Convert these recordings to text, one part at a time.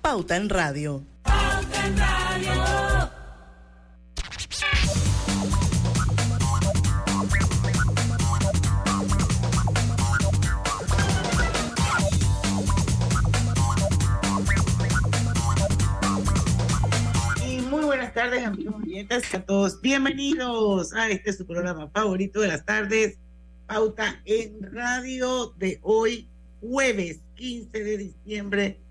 Pauta en Radio. Pauta en Radio. Y muy buenas tardes, amigos oyentes, a todos. Bienvenidos a este su programa favorito de las tardes, Pauta en Radio de hoy, jueves 15 de diciembre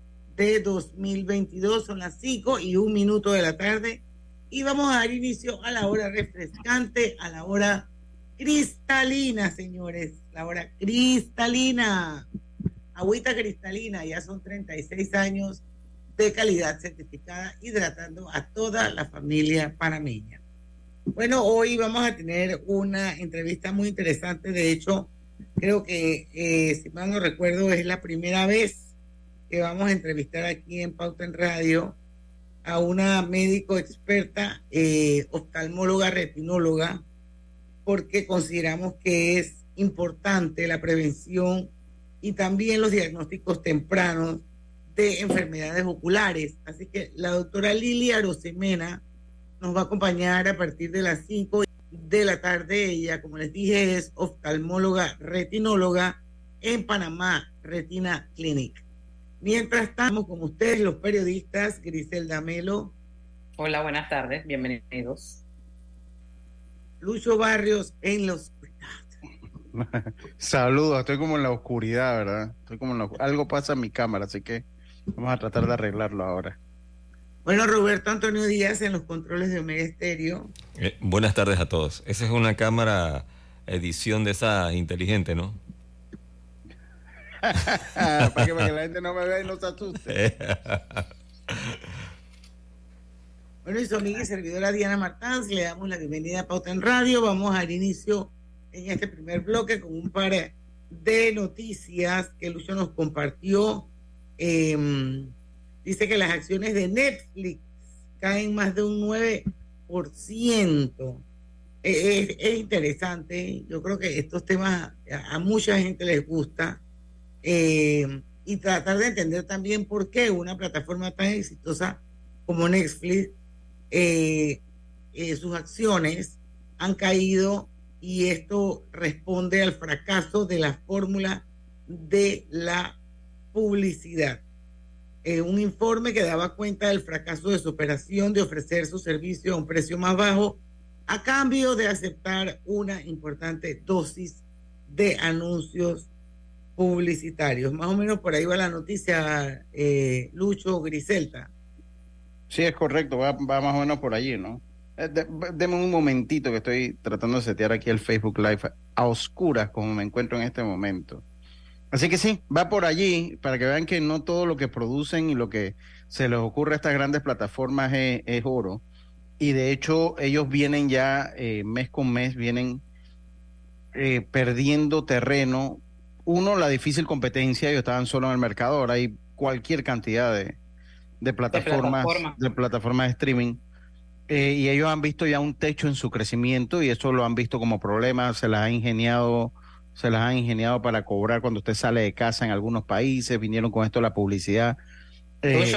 de 2022. Son las 5 y un minuto de la tarde. Y vamos a dar inicio a la hora refrescante, a la hora cristalina, señores. La hora cristalina. Agüita cristalina, ya son 36 años de calidad certificada, hidratando a toda la familia panameña. Bueno, hoy vamos a tener una entrevista muy interesante. De hecho, creo que, eh, si mal no recuerdo, es la primera vez que vamos a entrevistar aquí en Pauta en Radio a una médico experta, eh, oftalmóloga, retinóloga, porque consideramos que es importante la prevención y también los diagnósticos tempranos de enfermedades oculares. Así que la doctora Lilia Arosemena nos va a acompañar a partir de las 5 de la tarde. Ella, como les dije, es oftalmóloga retinóloga en Panamá Retina Clinic. Mientras estamos con ustedes, los periodistas, Griselda Melo. Hola, buenas tardes, bienvenidos. Lucho Barrios en la oscuridad. Saludos, estoy como en la oscuridad, ¿verdad? Estoy como en Algo pasa en mi cámara, así que vamos a tratar de arreglarlo ahora. Bueno, Roberto Antonio Díaz en los controles de Omega Estéreo. Eh, buenas tardes a todos. Esa es una cámara edición de esa inteligente, ¿no? para, que, la gente no me vea y no se asuste. bueno, y su amiga y Diana Martán, le damos la bienvenida a Pauta en Radio. Vamos al inicio en este primer bloque con un par de noticias que Lucio nos compartió. Em, dice que las acciones de Netflix caen más de un 9%. Es, es, interesante, yo creo que estos temas a, a mucha gente les gusta eh, y tratar de entender también por qué una plataforma tan exitosa como Netflix, eh, eh, sus acciones han caído y esto responde al fracaso de la fórmula de la publicidad. un informe que daba cuenta del fracaso de su operación de ofrecer su servicio a un precio más bajo a cambio de aceptar una importante dosis de anuncios publicitarios. Más o menos por ahí va la noticia, eh, Lucho Griselta. Sí, es correcto, va, más o menos por allí, ¿no? Eh, deme un momentito que estoy tratando de setear aquí el Facebook Live a oscuras como me encuentro en este momento. Así que sí, va por allí para que vean que no todo lo que producen y lo que se les ocurre a estas grandes plataformas es, oro. Y de hecho ellos vienen ya eh, mes con mes, vienen perdiendo terreno uno, la difícil competencia, ellos estaban solo en el mercado, ahora hay cualquier cantidad de, de plataformas, de, plataformas de streaming. Eh, y ellos han visto ya un techo en su crecimiento y eso lo han visto como problema, se las ha ingeniado, se las han ingeniado para cobrar cuando usted sale de casa en algunos países, vinieron con esto la publicidad. Eh,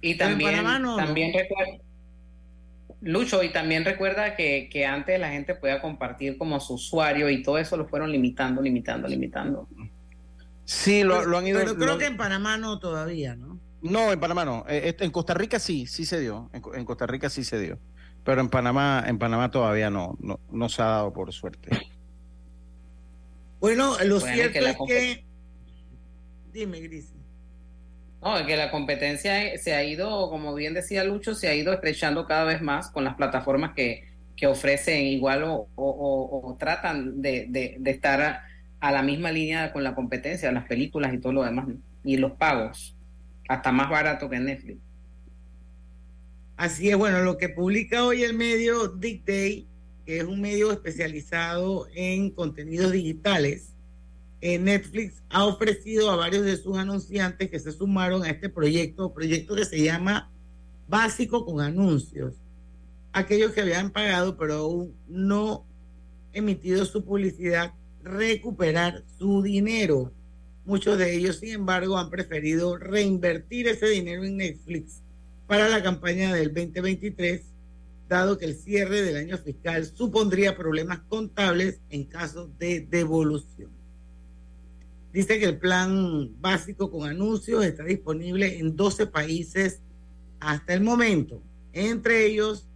y, también, también recuerdo, Lucho, y también recuerda que, que, antes la gente podía compartir como su usuario y todo eso lo fueron limitando, limitando, limitando. Sí, lo, han ido. Pero creo que en Panamá no todavía, ¿no? No, en Panamá no. Eh, este, en Costa Rica sí, sí se dio. En, Costa Rica sí se dio. Pero en Panamá, en Panamá todavía no, no, no se ha dado por suerte. Bueno, lo cierto es que. Dime, Gris. No, que la competencia se ha ido, como bien decía Lucho, se ha ido estrechando cada vez más con las plataformas que, que ofrecen igual o, o, tratan de, de, estar a, la misma línea con la competencia, las películas y todo lo demás, y los pagos, hasta más barato que Netflix. Así es, bueno, lo que publica hoy el medio Dick Day, que es un medio especializado en contenidos digitales, eh, Netflix ha ofrecido a varios de sus anunciantes que se sumaron a este proyecto, proyecto que se llama Básico con Anuncios. Aquellos que habían pagado pero aún no emitido su publicidad, recuperar su dinero. Muchos de ellos, sin embargo, han preferido reinvertir ese dinero en Netflix para la campaña del 2023, dado que el cierre del año fiscal supondría problemas contables en caso de devolución. Dice que el plan básico con anuncios está disponible en 12 países hasta el momento, entre ellos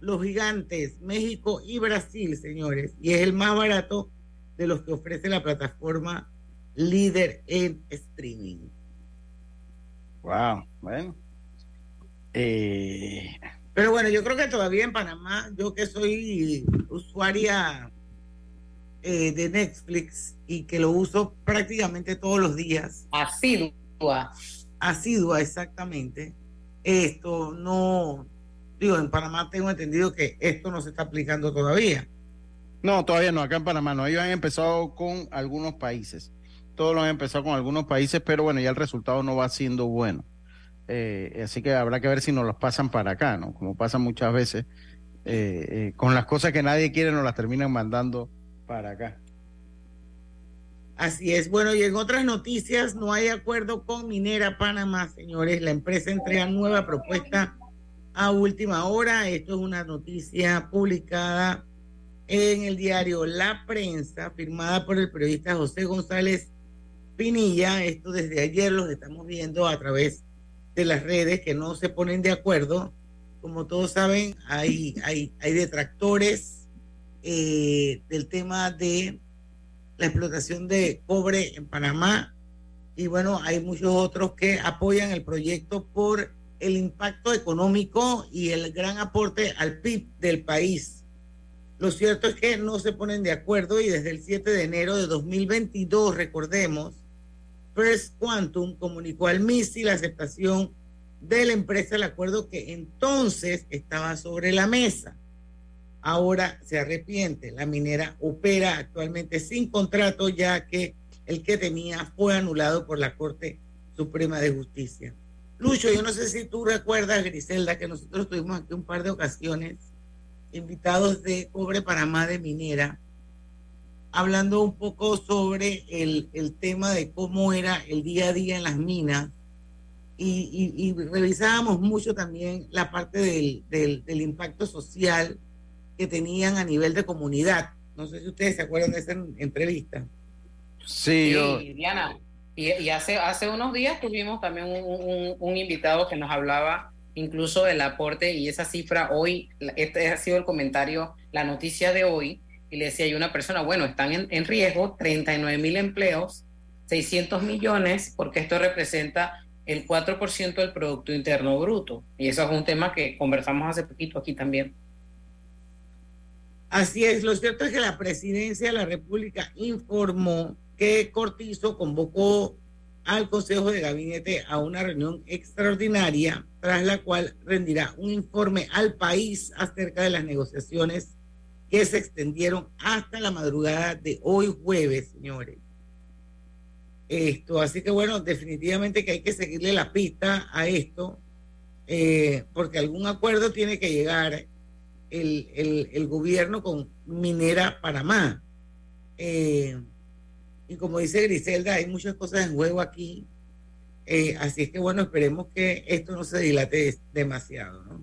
los gigantes México y Brasil, señores, y es el más barato de los que ofrece la plataforma líder en streaming. Wow, bueno. Eh... Pero bueno, yo creo que todavía en Panamá, yo que soy usuaria eh, de Netflix y que lo uso prácticamente todos los días. Asidua. Asidua, exactamente. Esto no, digo, en Panamá tengo entendido que esto no se está aplicando todavía. No, todavía no, acá en Panamá no. Ellos han empezado con algunos países. Todos lo han empezado con algunos países, pero bueno, ya el resultado no va siendo bueno. Eh, así que habrá que ver si nos los pasan para acá, ¿no? Como pasa muchas veces, eh, eh, con las cosas que nadie quiere nos las terminan mandando para acá. Así es. Bueno, y en otras noticias, no hay acuerdo con Minera Panamá, señores. La empresa entrega nueva propuesta a última hora. Esto es una noticia publicada en el diario La Prensa, firmada por el periodista José González Pinilla. Esto desde ayer los estamos viendo a través de las redes que no se ponen de acuerdo. Como todos saben, hay, hay, hay detractores eh, del tema de la explotación de cobre en Panamá y bueno, hay muchos otros que apoyan el proyecto por el impacto económico y el gran aporte al PIB del país. Lo cierto es que no se ponen de acuerdo y desde el 7 de enero de 2022, recordemos, First Quantum comunicó al MISI la aceptación de la empresa el acuerdo que entonces estaba sobre la mesa. Ahora se arrepiente. La minera opera actualmente sin contrato ya que el que tenía fue anulado por la Corte Suprema de Justicia. Lucho, yo no sé si tú recuerdas, Griselda, que nosotros tuvimos aquí un par de ocasiones invitados de Cobre Panamá de Minera hablando un poco sobre el, el, tema de cómo era el día a día en las minas y, y, revisábamos mucho también la parte del, del, del, impacto social que tenían a nivel de comunidad. No sé si ustedes se acuerdan de esa entrevista. Sí, yo... Diana. Y, y, hace, hace unos días tuvimos también un, un, un, invitado que nos hablaba incluso del aporte y esa cifra hoy, este ha sido el comentario, la noticia de hoy, y le decía a una persona, bueno, están en, en riesgo 39 mil empleos, 600 millones, porque esto representa el 4% del Producto Interno Bruto. Y eso es un tema que conversamos hace poquito aquí también. Así es, lo cierto es que la presidencia de la República informó que Cortizo convocó al Consejo de Gabinete a una reunión extraordinaria, tras la cual rendirá un informe al país acerca de las negociaciones que se extendieron hasta la madrugada de hoy jueves, señores. Esto, así que bueno, definitivamente que hay que seguirle la pista a esto, eh, porque algún acuerdo tiene que llegar el, el, el gobierno con Minera Panamá. Eh, y como dice Griselda, hay muchas cosas en juego aquí. Eh, así es que bueno, esperemos que esto no se dilate demasiado, ¿no?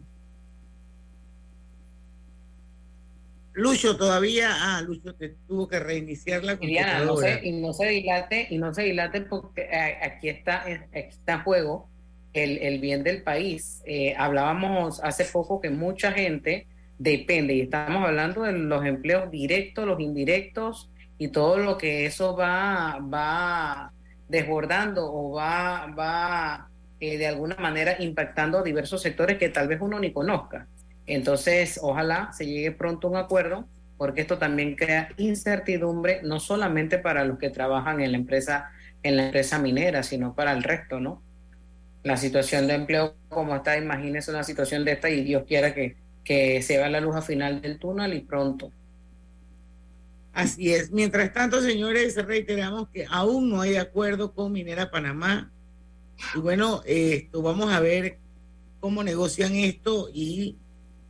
Lucho todavía, ah, Lucho te tuvo que reiniciar la computadora. no se, y no se dilate, y no se dilate porque eh, aquí está, aquí está en juego el, el bien del país. Eh, hablábamos hace poco que mucha gente depende, y estamos hablando de los empleos directos, los indirectos, y todo lo que eso va, va desbordando o va, va eh, de alguna manera impactando a diversos sectores que tal vez uno ni conozca. Entonces, ojalá se llegue pronto un acuerdo, porque esto también crea incertidumbre, no solamente para los que trabajan en la empresa, en la empresa minera, sino para el resto, ¿no? La situación de empleo como está, imagínese una situación de esta y Dios quiera que, que se vea la luz al final del túnel y pronto. Así es. Mientras tanto, señores, reiteramos que aún no hay acuerdo con Minera Panamá. Y bueno, esto vamos a ver cómo negocian esto y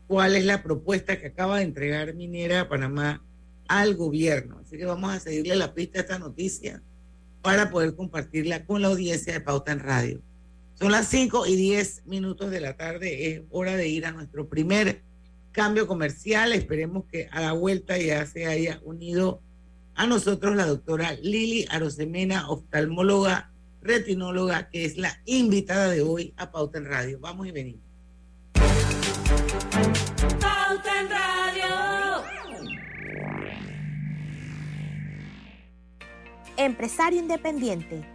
cuál es la propuesta que acaba de entregar Minera Panamá al gobierno. Así que vamos a seguirle la pista a esta noticia para poder compartirla con la audiencia de Pauta en Radio. Son las 5 y 10 minutos de la tarde, es hora de ir a nuestro primer cambio comercial. Esperemos que a la vuelta ya se haya unido a nosotros la doctora Lili Arosemena, oftalmóloga, retinóloga, que es la invitada de hoy a Pauta en Radio. Vamos y venimos. Pauta en Radio. Empresario independiente.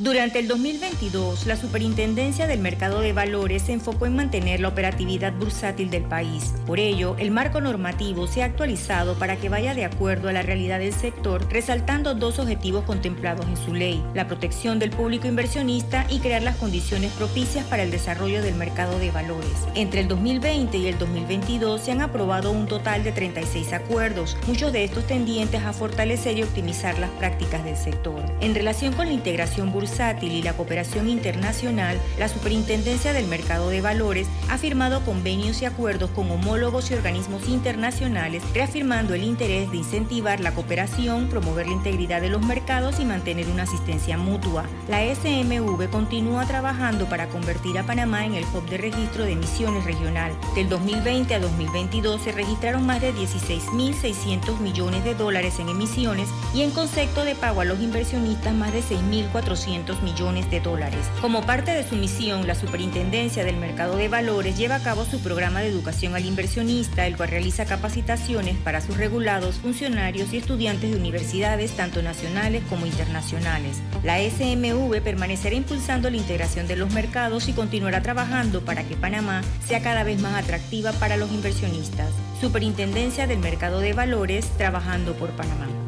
Durante el 2022, la Superintendencia del Mercado de Valores se enfocó en mantener la operatividad bursátil del país. Por ello, el marco normativo se ha actualizado para que vaya de acuerdo a la realidad del sector, resaltando dos objetivos contemplados en su ley, la protección del público inversionista y crear las condiciones propicias para el desarrollo del mercado de valores. Entre el 2020 y el 2022 se han aprobado un total de 36 acuerdos, muchos de estos tendientes a fortalecer y optimizar las prácticas del sector. En relación con la integración bursátil, y la cooperación internacional, la Superintendencia del Mercado de Valores ha firmado convenios y acuerdos con homólogos y organismos internacionales, reafirmando el interés de incentivar la cooperación, promover la integridad de los mercados y mantener una asistencia mutua. La SMV continúa trabajando para convertir a Panamá en el hub de registro de emisiones regional. Del 2020 a 2022 se registraron más de 16.600 millones de dólares en emisiones y en concepto de pago a los inversionistas más de 6.400 millones de dólares. Como parte de su misión, la Superintendencia del Mercado de Valores lleva a cabo su programa de educación al inversionista, el cual realiza capacitaciones para sus regulados, funcionarios y estudiantes de universidades tanto nacionales como internacionales. La SMV permanecerá impulsando la integración de los mercados y continuará trabajando para que Panamá sea cada vez más atractiva para los inversionistas. Superintendencia del Mercado de Valores, trabajando por Panamá.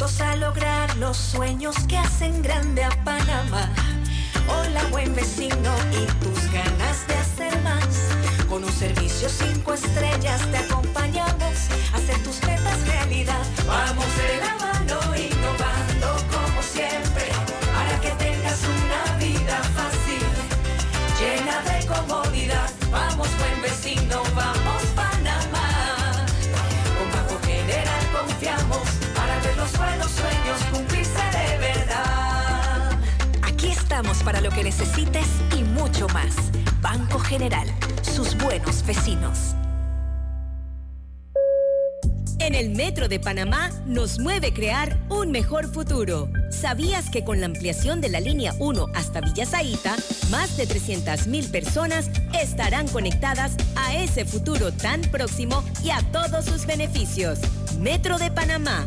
a lograr los sueños que hacen grande a Panamá. Hola buen vecino y tus ganas de hacer más. Con un servicio cinco estrellas te acompañamos para lo que necesites y mucho más. Banco General, sus buenos vecinos. En el Metro de Panamá nos mueve crear un mejor futuro. ¿Sabías que con la ampliación de la línea 1 hasta Villa Zaita, más de 300.000 personas estarán conectadas a ese futuro tan próximo y a todos sus beneficios? Metro de Panamá,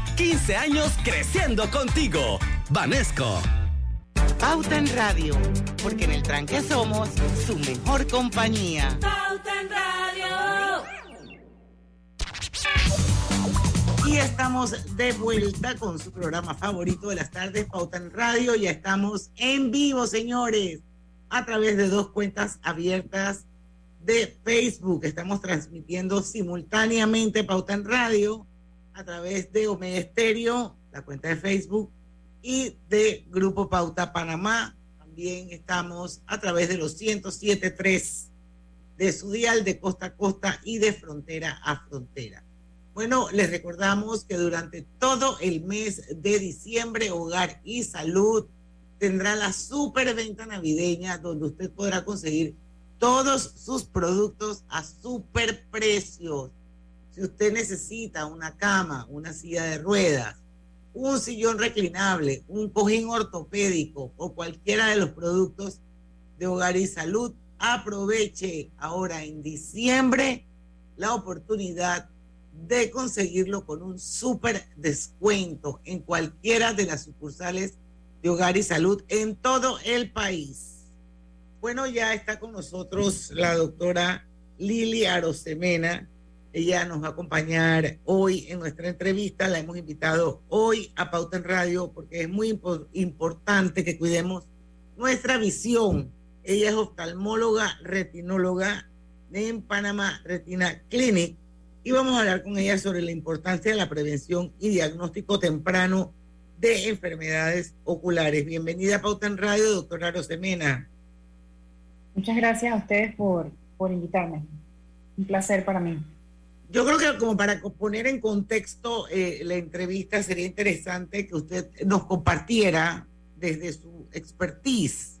15 años creciendo contigo. Vanesco. Pauta en Radio, porque en el tranque somos su mejor compañía. Pauta en Radio. Y estamos de vuelta con su programa favorito de las tardes, Pauta en Radio. Ya estamos en vivo, señores, a través de dos cuentas abiertas de Facebook. Estamos transmitiendo simultáneamente Pauta en Radio a través de Omega Estéreo, la cuenta de Facebook, y de Grupo Pauta Panamá. También estamos a través de los 107.3 de su dial de costa a costa y de frontera a frontera. Bueno, les recordamos que durante todo el mes de diciembre, Hogar y Salud tendrá la superventa navideña donde usted podrá conseguir todos sus productos a super precios. Si usted necesita una cama, una silla de ruedas, un sillón reclinable, un cojín ortopédico o cualquiera de los productos de hogar y salud, aproveche ahora en diciembre la oportunidad de conseguirlo con un súper descuento en cualquiera de las sucursales de hogar y salud en todo el país. Bueno, ya está con nosotros la doctora Lili Arosemena. Ella nos va a acompañar hoy en nuestra entrevista. La hemos invitado hoy a Pauta en Radio porque es muy impo- importante que cuidemos nuestra visión. Ella es oftalmóloga, retinóloga en Panamá Retina Clinic y vamos a hablar con ella sobre la importancia de la prevención y diagnóstico temprano de enfermedades oculares. Bienvenida a Pauta en Radio, doctora Arosemena. Muchas gracias a ustedes por, por invitarme. Un placer para mí. Yo creo que como para poner en contexto eh, la entrevista sería interesante que usted nos compartiera desde su expertise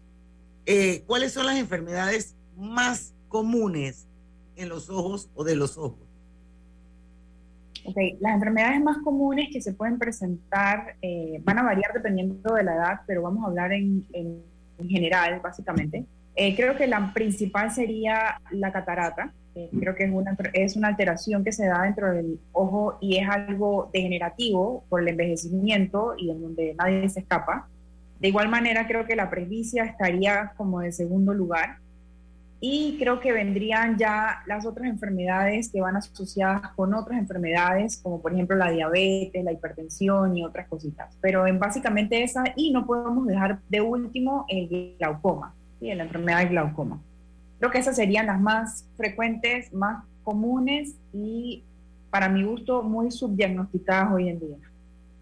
eh, cuáles son las enfermedades más comunes en los ojos o de los ojos. Ok, las enfermedades más comunes que se pueden presentar eh, van a variar dependiendo de la edad, pero vamos a hablar en, en- en general, básicamente. Eh, creo que la principal sería la catarata. Eh, creo que es una, es una alteración que se da dentro del ojo y es algo degenerativo por el envejecimiento y en donde nadie se escapa. De igual manera, creo que la presbicia estaría como de segundo lugar. Y creo que vendrían ya las otras enfermedades que van asociadas con otras enfermedades, como por ejemplo la diabetes, la hipertensión y otras cositas. Pero en básicamente esa, y no podemos dejar de último el glaucoma, ¿sí? la enfermedad del glaucoma. Creo que esas serían las más frecuentes, más comunes y para mi gusto muy subdiagnosticadas hoy en día.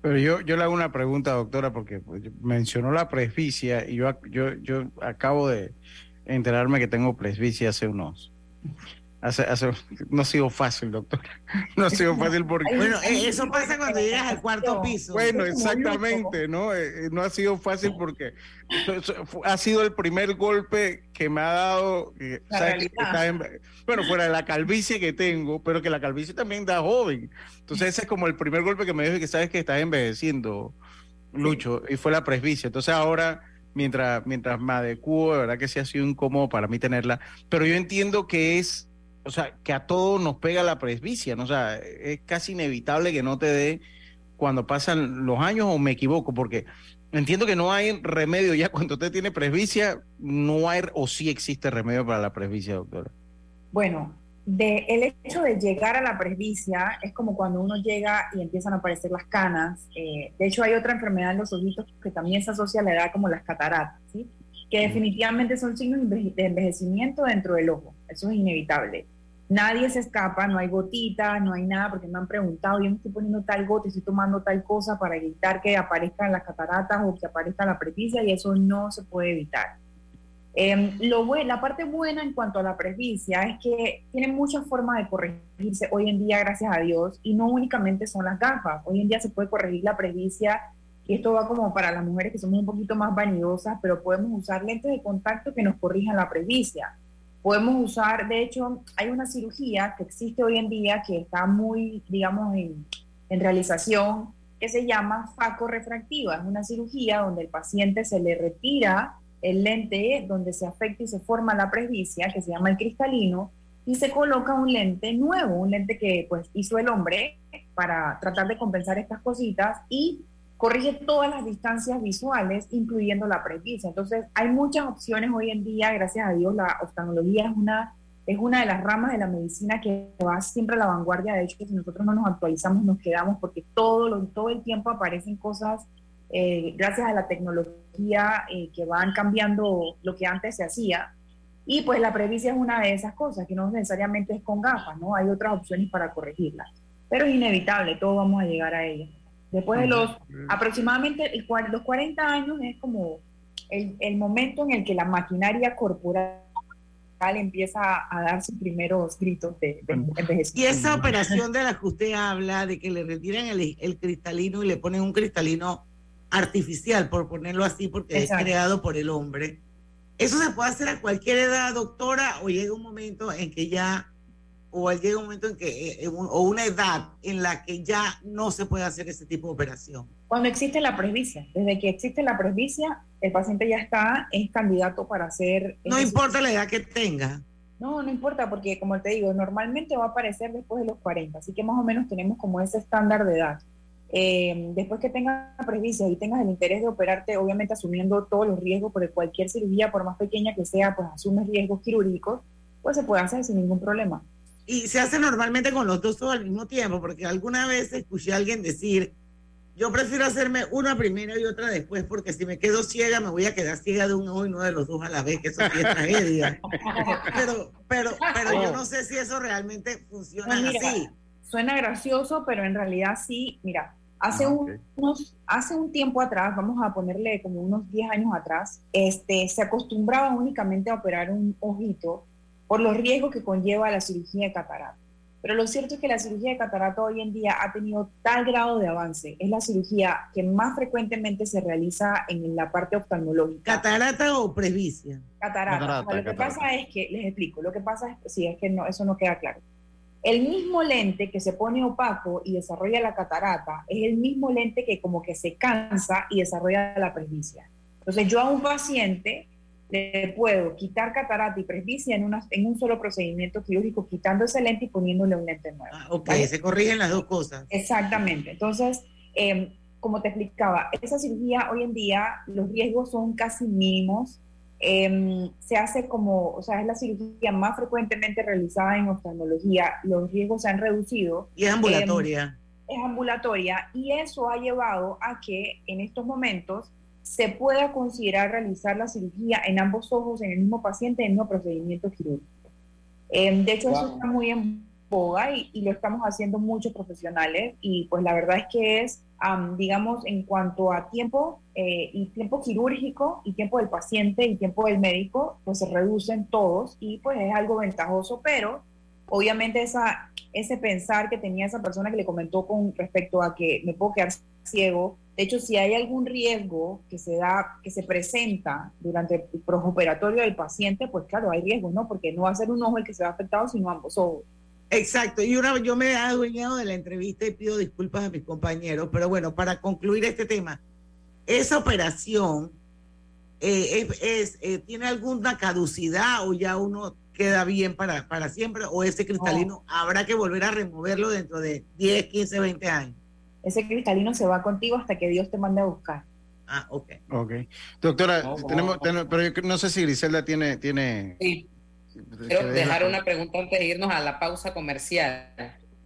Pero yo, yo le hago una pregunta, doctora, porque pues, mencionó la presbicia y yo, yo, yo acabo de enterarme que tengo presbicia hace unos... Hace, hace, no ha sido fácil, doctora. No ha sido fácil porque... Bueno, eso pasa cuando llegas al cuarto piso. Bueno, exactamente, ¿no? Eh, eh, no ha sido fácil porque ha sido el primer golpe que me ha dado, eh, bueno, fuera de la calvicie que tengo, pero que la calvicie también da joven. Entonces ese es como el primer golpe que me dijo que sabes que estás envejeciendo, Lucho, y fue la presbicia. Entonces ahora, mientras, mientras me adecuo, de verdad que sí ha sido incómodo para mí tenerla, pero yo entiendo que es o sea, que a todos nos pega la presbicia, ¿no? O sea, es casi inevitable que no te dé cuando pasan los años o me equivoco, porque entiendo que no hay remedio ya cuando usted tiene presbicia, no hay o sí existe remedio para la presbicia, doctora. Bueno, de el hecho de llegar a la presbicia es como cuando uno llega y empiezan a aparecer las canas. Eh, de hecho, hay otra enfermedad en los ojitos que también se asocia a la edad como las cataratas, ¿sí? que definitivamente son signos de envejecimiento dentro del ojo. Eso es inevitable. Nadie se escapa, no hay gotitas, no hay nada, porque me han preguntado, yo me estoy poniendo tal gota, estoy tomando tal cosa para evitar que aparezcan las cataratas o que aparezca la presbicia y eso no se puede evitar. Eh, lo la parte buena en cuanto a la presbicia es que tiene muchas formas de corregirse hoy en día, gracias a Dios, y no únicamente son las gafas. Hoy en día se puede corregir la presbicia y esto va como para las mujeres que somos un poquito más vanidosas, pero podemos usar lentes de contacto que nos corrijan la presbicia. Podemos usar, de hecho, hay una cirugía que existe hoy en día que está muy, digamos, en, realización, que se llama facorefractiva. Es una cirugía donde el paciente se le retira el lente donde se afecta y se forma la presbicia, que se llama el cristalino, y se coloca un lente nuevo, un lente que pues hizo el hombre para tratar de compensar estas cositas y corrige todas las distancias visuales, incluyendo la presbicia. Entonces, hay muchas opciones hoy en día, gracias a Dios, la oftalmología es una, es una de las ramas de la medicina que va siempre a la vanguardia. De hecho, si nosotros no nos actualizamos, nos quedamos porque todo, lo, todo el tiempo aparecen cosas, eh, gracias a la tecnología, eh, que van cambiando lo que antes se hacía. Y pues la presbicia es una de esas cosas, que no necesariamente es con gafas, ¿no? Hay otras opciones para corregirla. Pero es inevitable, todos vamos a llegar a ella. Después de los aproximadamente los 40 años es como el, momento en el que la maquinaria corporal empieza a, dar sus primeros gritos de, envejecimiento. Y esa operación de la que usted habla, de que le retiran el, cristalino y le ponen un cristalino artificial, por ponerlo así, porque es creado por el hombre. ¿Eso se puede hacer a cualquier edad, doctora, o llega un momento en que ya o llega un momento en que, eh, o una edad en la que ya no se puede hacer ese tipo de operación? Cuando existe la presbicia, desde que existe la presbicia, el paciente ya está, es candidato para hacer... No importa la edad que tenga. No, no importa, porque como te digo, normalmente va a aparecer después de los 40, así que más o menos tenemos como ese estándar de edad. Eh, después que tengas presbicia y tengas el interés de operarte, obviamente asumiendo todos los riesgos, porque cualquier cirugía, por más pequeña que sea, pues asumes riesgos quirúrgicos, pues se puede hacer sin ningún problema. Y se hace normalmente con los dos todos al mismo tiempo, porque alguna vez escuché a alguien decir, yo prefiero hacerme una primero y otra después, porque si me quedo ciega, me voy a quedar ciega de un ojo y no de los dos a la vez, que eso sí es tragedia. pero, pero, pero yo no sé si eso realmente funciona pues así. Suena gracioso, pero en realidad sí, mira, hace, ah, unos, hace un tiempo atrás, vamos a ponerle como unos 10 años atrás, este, se acostumbraba únicamente a operar un ojito por los riesgos que conlleva la cirugía de catarata. Pero lo cierto es que la cirugía de catarata hoy en día ha tenido tal grado de avance. Es la cirugía que más frecuentemente se realiza en la parte oftalmológica. ¿Catarata o presbicia? Catarata. lo que pasa es que, les explico, lo que pasa es, sí, es que no, eso no queda claro. El mismo lente que se pone opaco y desarrolla la catarata es el mismo lente que como que se cansa y desarrolla la presbicia. Entonces yo a un paciente le puedo quitar catarata y presbicia en, una, en un solo procedimiento quirúrgico, quitando ese lente y poniéndole un lente nuevo. Ah, ok, se corrigen las dos cosas. Exactamente. Entonces, em, como te explicaba, esa cirugía hoy en día, los riesgos son casi mínimos. Em, se hace como, o sea, es la cirugía más frecuentemente realizada en oftalmología. Los riesgos se han reducido. Y es ambulatoria. Em, es ambulatoria y eso ha llevado a que en estos momentos se pueda considerar realizar la cirugía en ambos ojos en el mismo paciente, en el mismo procedimiento quirúrgico. Em, de hecho, eso está muy en boga y, lo estamos haciendo muchos profesionales y pues la verdad es que es, digamos, en cuanto a tiempo eh, y tiempo quirúrgico y tiempo del paciente y tiempo del médico, pues se reducen todos y pues es algo ventajoso, pero obviamente esa, ese pensar que tenía esa persona que le comentó con respecto a que me puedo quedar ciego de hecho, si hay algún riesgo que se da, que se presenta durante el operatorio del paciente, pues claro, hay riesgo, ¿no? Porque no va a ser un ojo el que se va afectado, sino ambos ojos. Exacto, y una, yo me he adueñado de la entrevista y pido disculpas a mis compañeros, pero bueno, para concluir este tema, esa operación eh, es, eh, tiene alguna caducidad o ya uno queda bien para, para siempre o ese cristalino habrá que volver a removerlo dentro de 10, 15, 20 años ese cristalino se va contigo hasta que Dios te mande a buscar. Ah, ok. Ok. Doctora, tenemos, pero no sé si Griselda tiene... tiene... Sí. Quiero dejar una pregunta antes de irnos a la pausa comercial.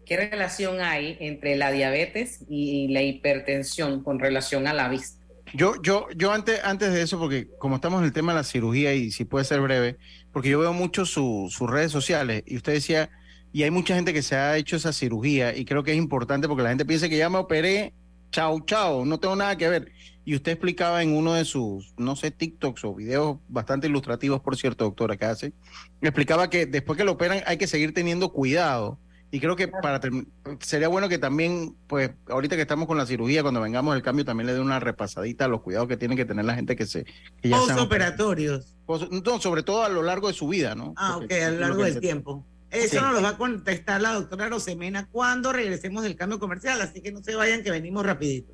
¿Qué relación hay entre la diabetes y la hipertensión con relación a la vista? Yo, yo, yo antes, antes de eso, porque como estamos en el tema de la cirugía y si puede ser breve, porque yo veo mucho sus redes sociales y usted decía, y hay mucha gente que se ha hecho esa cirugía y creo que es importante porque la gente piensa que ya me operé, chao, chao, no tengo nada que ver. Y usted explicaba en uno de sus, no sé, TikToks o videos bastante ilustrativos, por cierto, doctora, que hace, explicaba que después que lo operan hay que seguir teniendo cuidado. Y creo que para sería bueno que también, pues, ahorita que estamos con la cirugía, cuando vengamos del cambio, también le dé una repasadita a los cuidados que tiene que tener la gente que se... Que ya Postoperatorios. No, sobre todo a lo largo de su vida, ¿no? Ah, ok, a lo largo del tiempo. Eso nos lo va a contestar la doctora Rosemena cuando regresemos del cambio comercial, así que no se vayan que venimos rapidito.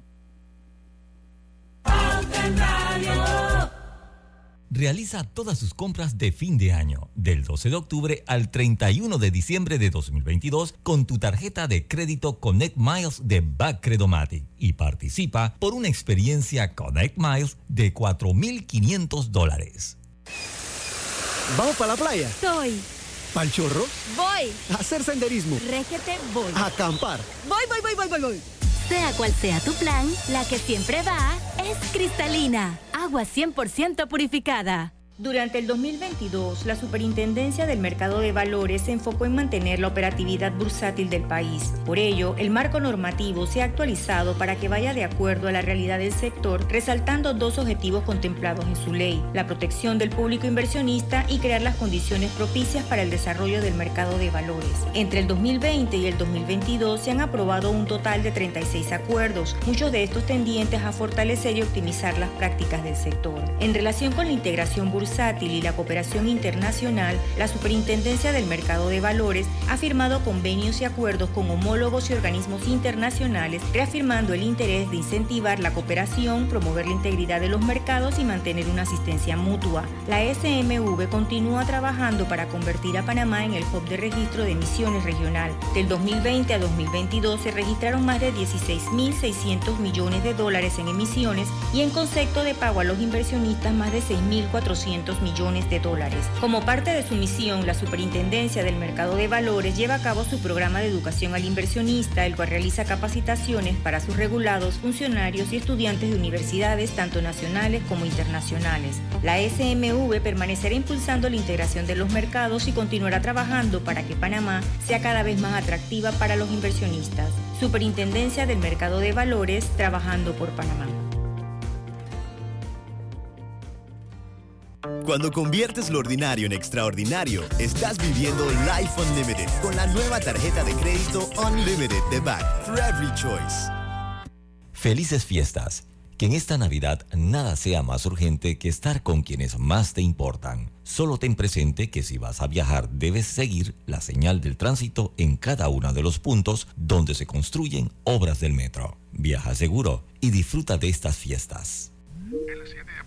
Realiza todas sus compras de fin de año, del 12 de octubre al 31 de diciembre de 2022, con tu tarjeta de crédito Connect Miles de Backcredomatic y participa por una experiencia Connect Miles de 4.500 dólares. ¿Vamos para la playa? Estoy. ¿Pal chorro? Voy. A hacer senderismo. Régete, voy. A acampar. Voy, voy, voy, voy, voy, voy. Sea cual sea tu plan, la que siempre va es cristalina, agua 100% purificada. Durante el 2022, la Superintendencia del Mercado de Valores se enfocó en mantener la operatividad bursátil del país. Por ello, el marco normativo se ha actualizado para que vaya de acuerdo a la realidad del sector, resaltando dos objetivos contemplados en su ley, la protección del público inversionista y crear las condiciones propicias para el desarrollo del mercado de valores. Entre el 2020 y el 2022 se han aprobado un total de 36 acuerdos, muchos de estos tendientes a fortalecer y optimizar las prácticas del sector. En relación con la integración bursátil, y la cooperación internacional, la Superintendencia del Mercado de Valores ha firmado convenios y acuerdos con homólogos y organismos internacionales, reafirmando el interés de incentivar la cooperación, promover la integridad de los mercados y mantener una asistencia mutua. La SMV continúa trabajando para convertir a Panamá en el hub de registro de emisiones regional. Del 2020 a 2022 se registraron más de 16.600 millones de dólares en emisiones y en concepto de pago a los inversionistas más de 6.400 millones de dólares. Como parte de su misión, la Superintendencia del Mercado de Valores lleva a cabo su programa de educación al inversionista, el cual realiza capacitaciones para sus regulados, funcionarios y estudiantes de universidades tanto nacionales como internacionales. La SMV permanecerá impulsando la integración de los mercados y continuará trabajando para que Panamá sea cada vez más atractiva para los inversionistas. Superintendencia del Mercado de Valores, trabajando por Panamá. Cuando conviertes lo ordinario en extraordinario, estás viviendo Life Unlimited con la nueva tarjeta de crédito Unlimited de Back for Every Choice. Felices fiestas. Que en esta Navidad nada sea más urgente que estar con quienes más te importan. Solo ten presente que si vas a viajar debes seguir la señal del tránsito en cada uno de los puntos donde se construyen obras del metro. Viaja seguro y disfruta de estas fiestas.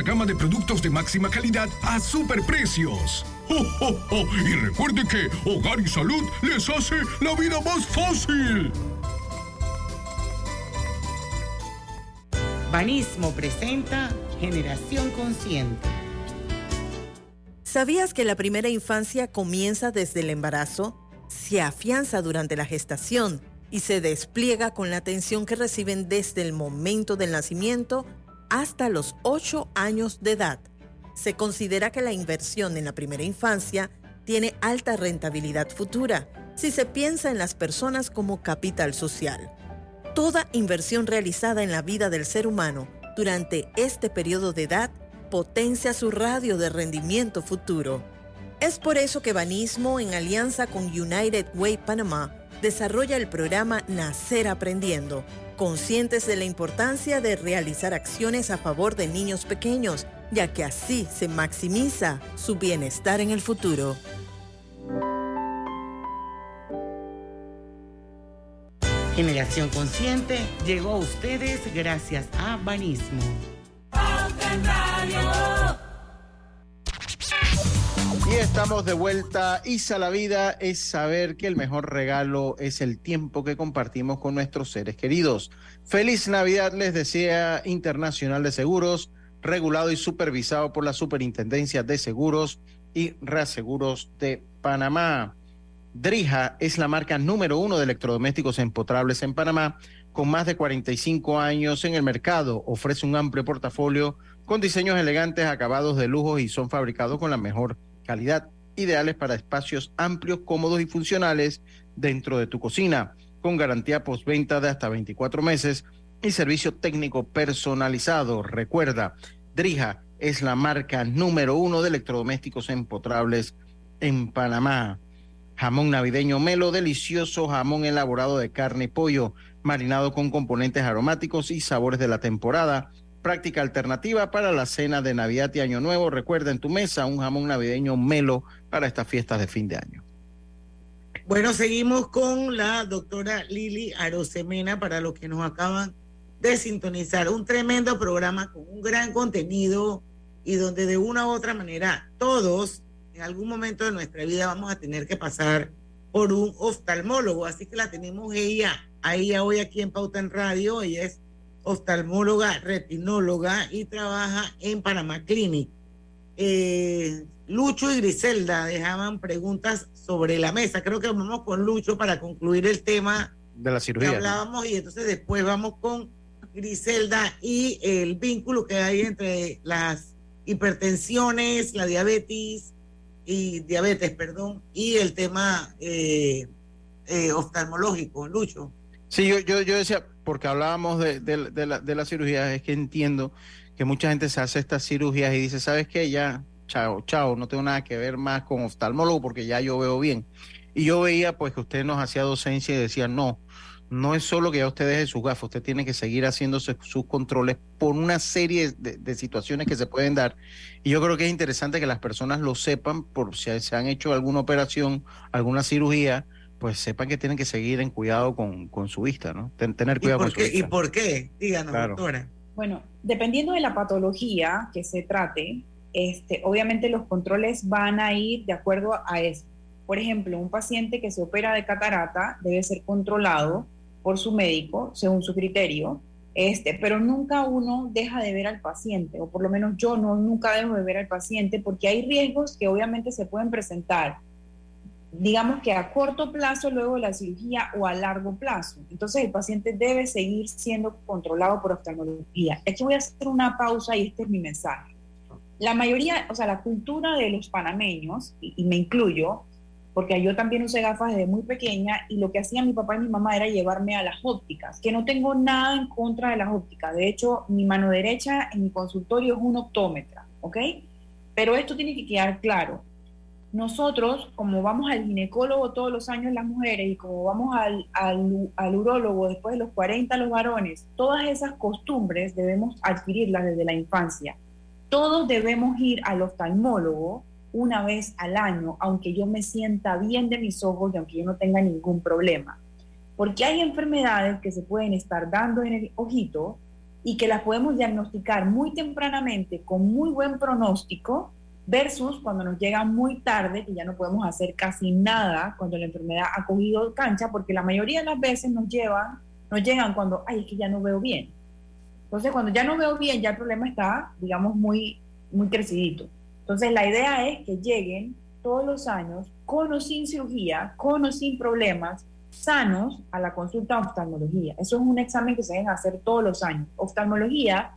gama de productos de máxima calidad a superprecios. ¡Oh, Y recuerde que Hogar y Salud les hace la vida más fácil. Banismo presenta Generación Consciente. ¿Sabías que la primera infancia comienza desde el embarazo? Se afianza durante la gestación y se despliega con la atención que reciben desde el momento del nacimiento hasta los 8 años de edad. Se considera que la inversión en la primera infancia tiene alta rentabilidad futura si se piensa en las personas como capital social. Toda inversión realizada en la vida del ser humano durante este periodo de edad potencia su radio de rendimiento futuro. Es por eso que Banismo, en alianza con United Way Panamá, desarrolla el programa Nacer Aprendiendo, conscientes de la importancia de realizar acciones a favor de niños pequeños, ya que así se maximiza su bienestar en el futuro. Generación Consciente llegó a ustedes gracias a Banismo. Estamos de vuelta. Isa la vida es saber que el mejor regalo es el tiempo que compartimos con nuestros seres queridos. Feliz Navidad les desea Internacional de Seguros, regulado y supervisado por la Superintendencia de Seguros y Reaseguros de Panamá. Drija es la marca número uno de electrodomésticos empotrables en Panamá, con más de 45 años en el mercado. Ofrece un amplio portafolio con diseños elegantes, acabados de lujo y son fabricados con la mejor ideales para espacios amplios, cómodos y funcionales dentro de tu cocina, con garantía postventa de hasta 24 meses y servicio técnico personalizado. Recuerda, Drija es la marca número uno de electrodomésticos empotrables en Panamá. Jamón navideño Melo, delicioso jamón elaborado de carne y pollo, marinado con componentes aromáticos y sabores de la temporada. Práctica alternativa para la cena de Navidad y Año Nuevo. Recuerda en tu mesa un jamón navideño Melo para estas fiestas de fin de año. Bueno, seguimos con la doctora Lili Arosemena para los que nos acaban de sintonizar. Un tremendo programa con un gran contenido y donde de una u otra manera todos en algún momento de nuestra vida vamos a tener que pasar por un oftalmólogo. Así que la tenemos ella, a ella hoy aquí en Pauta en Radio. Ella es oftalmóloga, retinóloga y trabaja en Panamá Clinic. Eh, Lucho y Griselda dejaban preguntas sobre la mesa. Creo que vamos con Lucho para concluir el tema de la cirugía. Que hablábamos y entonces después vamos con Griselda y el vínculo que hay entre las hipertensiones, la diabetes y diabetes, perdón, y el tema eh, eh, oftalmológico, Lucho. Sí, yo, yo, yo decía, porque hablábamos de, de, la, de cirugía, es que entiendo que mucha gente se hace estas cirugías y dice, ¿sabes qué? Ya, chao, chao, no tengo nada que ver más con oftalmólogo porque ya yo veo bien. Y yo veía pues que usted nos hacía docencia y decía, no, no es solo que ya usted deje sus gafas, usted tiene que seguir haciéndose sus controles por una serie de, de, situaciones que se pueden dar. Y yo creo que es interesante que las personas lo sepan por si se han hecho alguna operación, alguna cirugía, pues sepan que tienen que seguir en cuidado con, con su vista, ¿no? Ten, tener cuidado ¿Y por con qué? su vista. ¿Y por qué? Díganos, Claro. doctora. Bueno, dependiendo de la patología que se trate, este, obviamente los controles van a ir de acuerdo a eso. Por ejemplo, un paciente que se opera de catarata debe ser controlado por su médico según su criterio, este, pero nunca uno deja de ver al paciente, o por lo menos yo no nunca dejo de ver al paciente porque hay riesgos que obviamente se pueden presentar, digamos que a corto plazo luego de la cirugía o a largo plazo. Entonces el paciente debe seguir siendo controlado por oftalmología. Aquí voy a hacer una pausa y este es mi mensaje. La mayoría, o sea, la cultura de los panameños, y, y me incluyo, porque yo también usé gafas desde muy pequeña y lo que hacía mi papá y mi mamá era llevarme a las ópticas, que no tengo nada en contra de las ópticas. De hecho, mi mano derecha en mi consultorio es un optómetra, ¿ok? Pero esto tiene que quedar claro. Nosotros, como vamos al ginecólogo todos los años las mujeres y como vamos al, al, urólogo después de los 40 los varones, todas esas costumbres debemos adquirirlas desde la infancia. Todos debemos ir al oftalmólogo una vez al año, aunque yo me sienta bien de mis ojos y aunque yo no tenga ningún problema. Porque hay enfermedades que se pueden estar dando en el ojito y que las podemos diagnosticar muy tempranamente con muy buen pronóstico versus cuando nos llega muy tarde, que ya no podemos hacer casi nada cuando la enfermedad ha cogido cancha, porque la mayoría de las veces nos llevan, nos llegan cuando, ay, es que ya no veo bien. Entonces, cuando ya no veo bien, ya el problema está, digamos, muy, muy crecidito. Entonces, la idea es que lleguen todos los años, con o sin cirugía, con o sin problemas, sanos a la consulta de oftalmología. Eso es un examen que se debe hacer todos los años. Oftalmología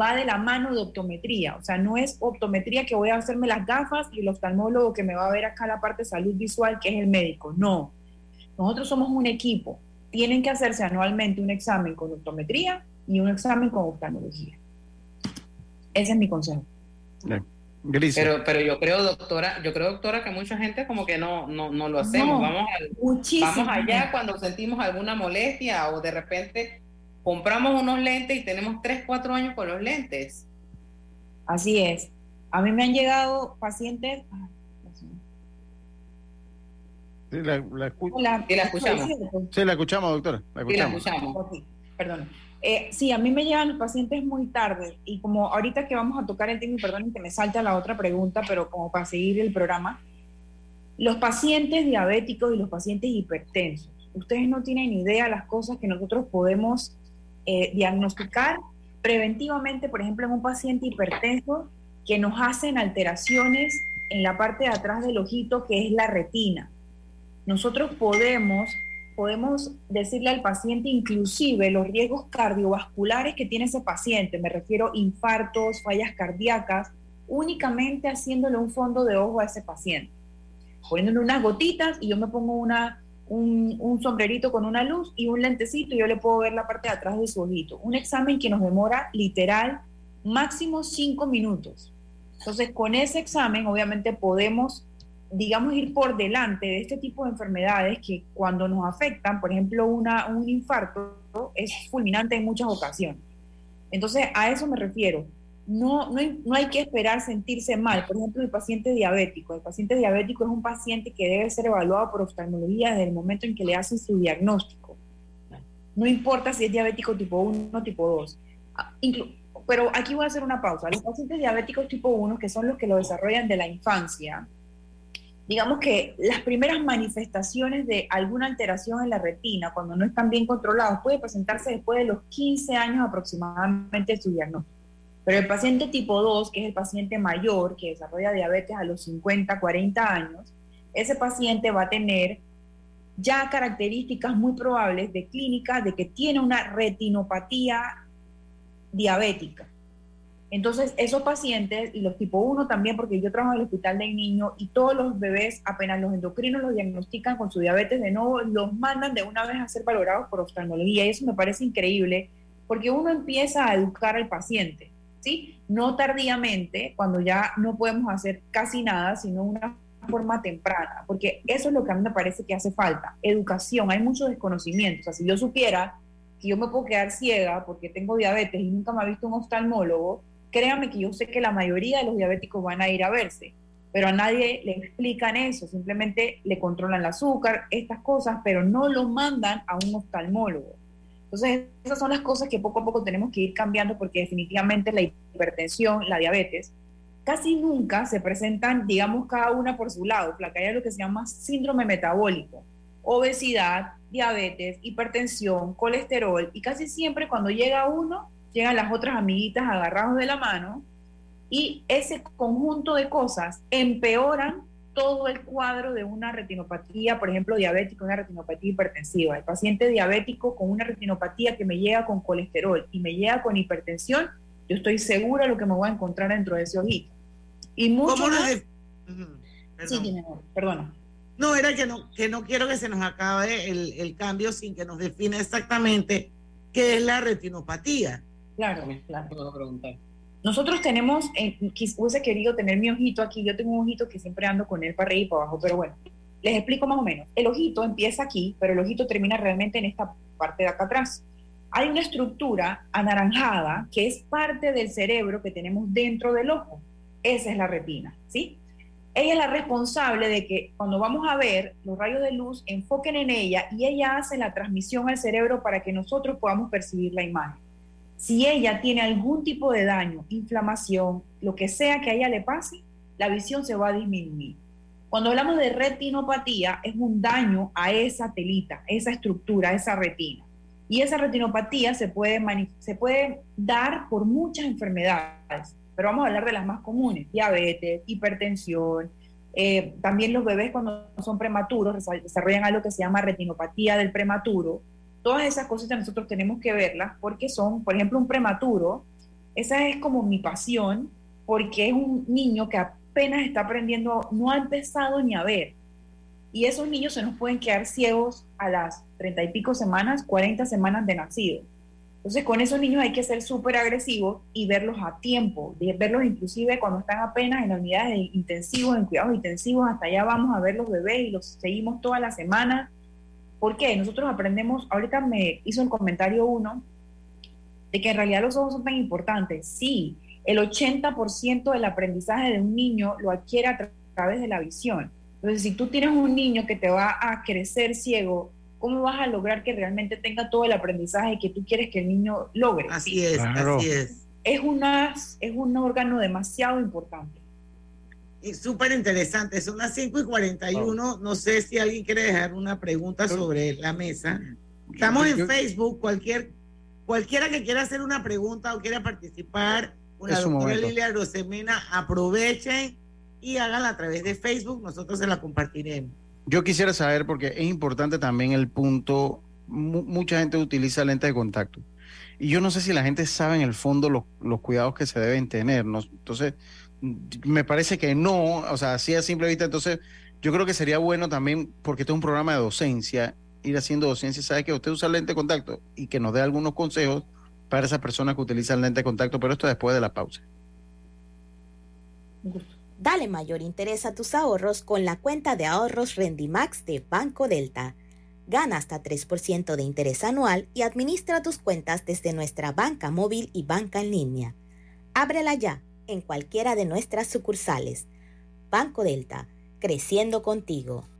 va de la mano de optometría. O sea, no es optometría que voy a hacerme las gafas y el oftalmólogo que me va a ver acá la parte de salud visual, que es el médico. No. Nosotros somos un equipo. Tienen que hacerse anualmente un examen con optometría y un examen con oftalmología. Ese es mi consejo. Pero, pero yo creo, doctora, yo creo, doctora, que mucha gente como que no, no, no lo hacemos. No, vamos, al- muchísima vamos allá cuando sentimos alguna molestia o de repente compramos unos lentes y tenemos 3, 4 años con los lentes. Así es. A mí me han llegado pacientes. ay, Sí, la, la escu- Hola. Sí, la escuchamos. Sí, la escuchamos, doctora. La Sí, la escuchamos. Perdón. Eh, sí, a mí me llegan los pacientes muy tarde y como ahorita que vamos a tocar el tema, y perdón que me salte a la otra pregunta, pero como para seguir el programa, los pacientes diabéticos y los pacientes hipertensos, ustedes no tienen idea las cosas que nosotros podemos eh, diagnosticar preventivamente, por ejemplo, en un paciente hipertenso que nos hacen alteraciones en la parte de atrás del ojito, que es la retina. Nosotros podemos, podemos decirle al paciente inclusive los riesgos cardiovasculares que tiene ese paciente, me refiero infartos, fallas cardíacas, únicamente haciéndole un fondo de ojo a ese paciente, poniéndole unas gotitas y yo me pongo una, un, sombrerito con una luz y un lentecito y yo le puedo ver la parte de atrás de su ojito. Un examen que nos demora literal máximo cinco minutos. Entonces, con ese examen, obviamente, podemos digamos, ir por delante de este tipo de enfermedades que cuando nos afectan, por ejemplo, una, un infarto es fulminante en muchas ocasiones. Entonces, a eso me refiero. No, no, hay, no hay que esperar sentirse mal. Por ejemplo, el paciente diabético. El paciente diabético es un paciente que debe ser evaluado por oftalmología desde el momento en que le hacen su diagnóstico. No importa si es diabético tipo 1 o tipo 2. Ah, Pero aquí voy a hacer una pausa. Los pacientes diabéticos tipo 1, que son los que lo desarrollan de la infancia, digamos que las primeras manifestaciones de alguna alteración en la retina, cuando no están bien controlados, puede presentarse después de los 15 años aproximadamente de su diagnóstico. Pero el paciente tipo 2, que es el paciente mayor, que desarrolla diabetes a los 50, 40 años, ese paciente va a tener ya características muy probables de clínica de que tiene una retinopatía diabética. Entonces, esos pacientes, y los tipo 1 también, porque yo trabajo en el hospital del niño y todos los bebés, apenas los endocrinos los diagnostican con su diabetes de nuevo, los mandan de una vez a ser valorados por oftalmología. Y eso me parece increíble, porque uno empieza a educar al paciente, ¿sí? No tardíamente, cuando ya no podemos hacer casi nada, sino una forma temprana, porque eso es lo que a mí me parece que hace falta, educación, hay mucho desconocimiento. O sea, si yo supiera que yo me puedo quedar ciega porque tengo diabetes y nunca me ha visto un oftalmólogo, créame que yo sé que la mayoría de los diabéticos van a ir a verse, pero a nadie le explican eso, simplemente le controlan el azúcar, estas cosas, pero no lo mandan a un oftalmólogo. Entonces, esas son las cosas que poco a poco tenemos que ir cambiando porque definitivamente la hipertensión, la diabetes, casi nunca se presentan, digamos, cada una por su lado. Placa hay lo que se llama síndrome metabólico, obesidad, diabetes, hipertensión, colesterol, y casi siempre cuando llega uno, llegan las otras amiguitas agarrados de la mano, y ese conjunto de cosas empeoran todo el cuadro de una retinopatía, por ejemplo, diabética, una retinopatía hipertensiva. El paciente diabético con una retinopatía que me llega con colesterol y me llega con hipertensión, yo estoy segura de lo que me voy a encontrar dentro de ese ojito. Y mucho ¿Cómo lo más- Ujú, Sí, perdona. No, era que no, que no quiero que se nos acabe el, el cambio sin que nos define exactamente qué es la retinopatía. Claro, claro. Nosotros tenemos, eh, hubiese querido tener mi ojito aquí, yo tengo un ojito que siempre ando con él para arriba y para abajo, pero bueno, les explico más o menos. El ojito empieza aquí, pero el ojito termina realmente en esta parte de acá atrás. Hay una estructura anaranjada que es parte del cerebro que tenemos dentro del ojo. Esa es la retina, ¿sí? Ella es la responsable de que cuando vamos a ver los rayos de luz enfoquen en ella y ella hace la transmisión al cerebro para que nosotros podamos percibir la imagen. Si ella tiene algún tipo de daño, inflamación, lo que sea que a ella le pase, la visión se va a disminuir. Cuando hablamos de retinopatía, es un daño a esa telita, esa estructura, esa retina. Y esa retinopatía se puede, se puede dar por muchas enfermedades, pero vamos a hablar de las más comunes, diabetes, hipertensión, eh, también los bebés cuando son prematuros desa- desarrollan algo que se llama retinopatía del prematuro. Todas esas cosas nosotros tenemos que verlas porque son, por ejemplo, un prematuro Esa es como mi pasión, porque es un niño que apenas está aprendiendo, no ha empezado ni a ver. Y esos niños se nos pueden quedar ciegos a las treinta y pico semanas, 40 semanas de nacido. Entonces, con esos niños hay que ser súper agresivos y verlos a tiempo, de verlos inclusive cuando están apenas en unidades intensivos, en cuidados intensivos, hasta allá vamos a ver los bebés y los seguimos toda la semana. ¿Por qué? Nosotros aprendemos, ahorita me hizo un comentario uno, de que en realidad los ojos son tan importantes. Sí, el 80% del aprendizaje de un niño lo adquiere a través de la visión. Entonces, si tú tienes un niño que te va a crecer ciego, ¿cómo vas a lograr que realmente tenga todo el aprendizaje que tú quieres que el niño logre? Así es, así es. Es, una, es un órgano demasiado importante. Y súper interesante, son las 5 y 41. No sé si alguien quiere dejar una pregunta sobre la mesa. Estamos en Facebook, cualquier, cualquiera que quiera hacer una pregunta o quiera participar, la doctora Lilia Rosemena, aprovechen y háganla a través de Facebook, nosotros se la compartiremos. Yo quisiera saber, porque es importante también el punto, mucha gente utiliza lentes de contacto. Y yo no sé si la gente sabe en el fondo los, cuidados que se deben tener. ¿no? Entonces, me parece que no, o sea, así a simple vista. Entonces, yo creo que sería bueno también, porque este es un programa de docencia, ir haciendo docencia, sabe que usted usa lente de contacto y que nos dé algunos consejos para esas personas que utilizan lente de contacto, pero esto después de la pausa. Dale mayor interés a tus ahorros con la cuenta de ahorros Rendimax de Banco Delta. Gana hasta 3% de interés anual y administra tus cuentas desde nuestra banca móvil y banca en línea. Ábrela ya en cualquiera de nuestras sucursales. Banco Delta creciendo contigo.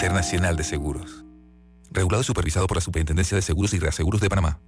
Internacional de Seguros. Regulado y supervisado por la Superintendencia de Seguros y Reaseguros de Panamá.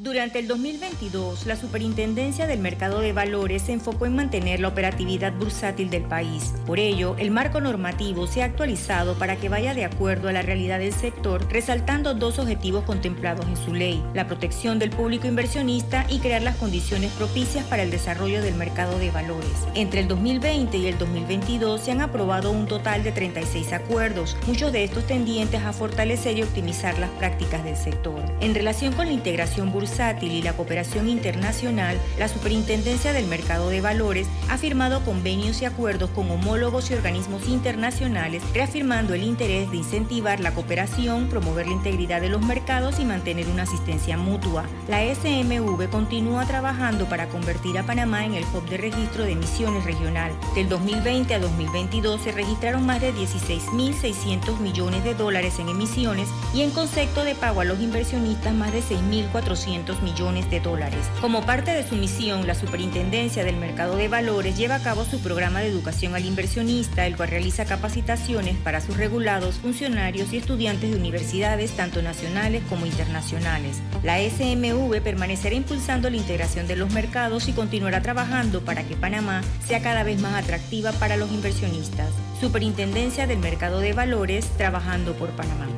Durante el 2022, la Superintendencia del Mercado de Valores se enfocó en mantener la operatividad bursátil del país. Por ello, el marco normativo se ha actualizado para que vaya de acuerdo a la realidad del sector, resaltando dos objetivos contemplados en su ley, la protección del público inversionista y crear las condiciones propicias para el desarrollo del mercado de valores. Entre el 2020 y el 2022 se han aprobado un total de 36 acuerdos, muchos de estos tendientes a fortalecer y optimizar las prácticas del sector. En relación con la integración bursátil, y la cooperación internacional, la Superintendencia del Mercado de Valores ha firmado convenios y acuerdos con homólogos y organismos internacionales, reafirmando el interés de incentivar la cooperación, promover la integridad de los mercados y mantener una asistencia mutua. La SMV continúa trabajando para convertir a Panamá en el hub de registro de emisiones regional. Del 2020 a 2022 se registraron más de 16.600 millones de dólares en emisiones y en concepto de pago a los inversionistas más de 6.400 millones de dólares. Como parte de su misión, la Superintendencia del Mercado de Valores lleva a cabo su programa de educación al inversionista, el cual realiza capacitaciones para sus regulados, funcionarios y estudiantes de universidades tanto nacionales como internacionales. La SMV permanecerá impulsando la integración de los mercados y continuará trabajando para que Panamá sea cada vez más atractiva para los inversionistas. Superintendencia del Mercado de Valores, trabajando por Panamá.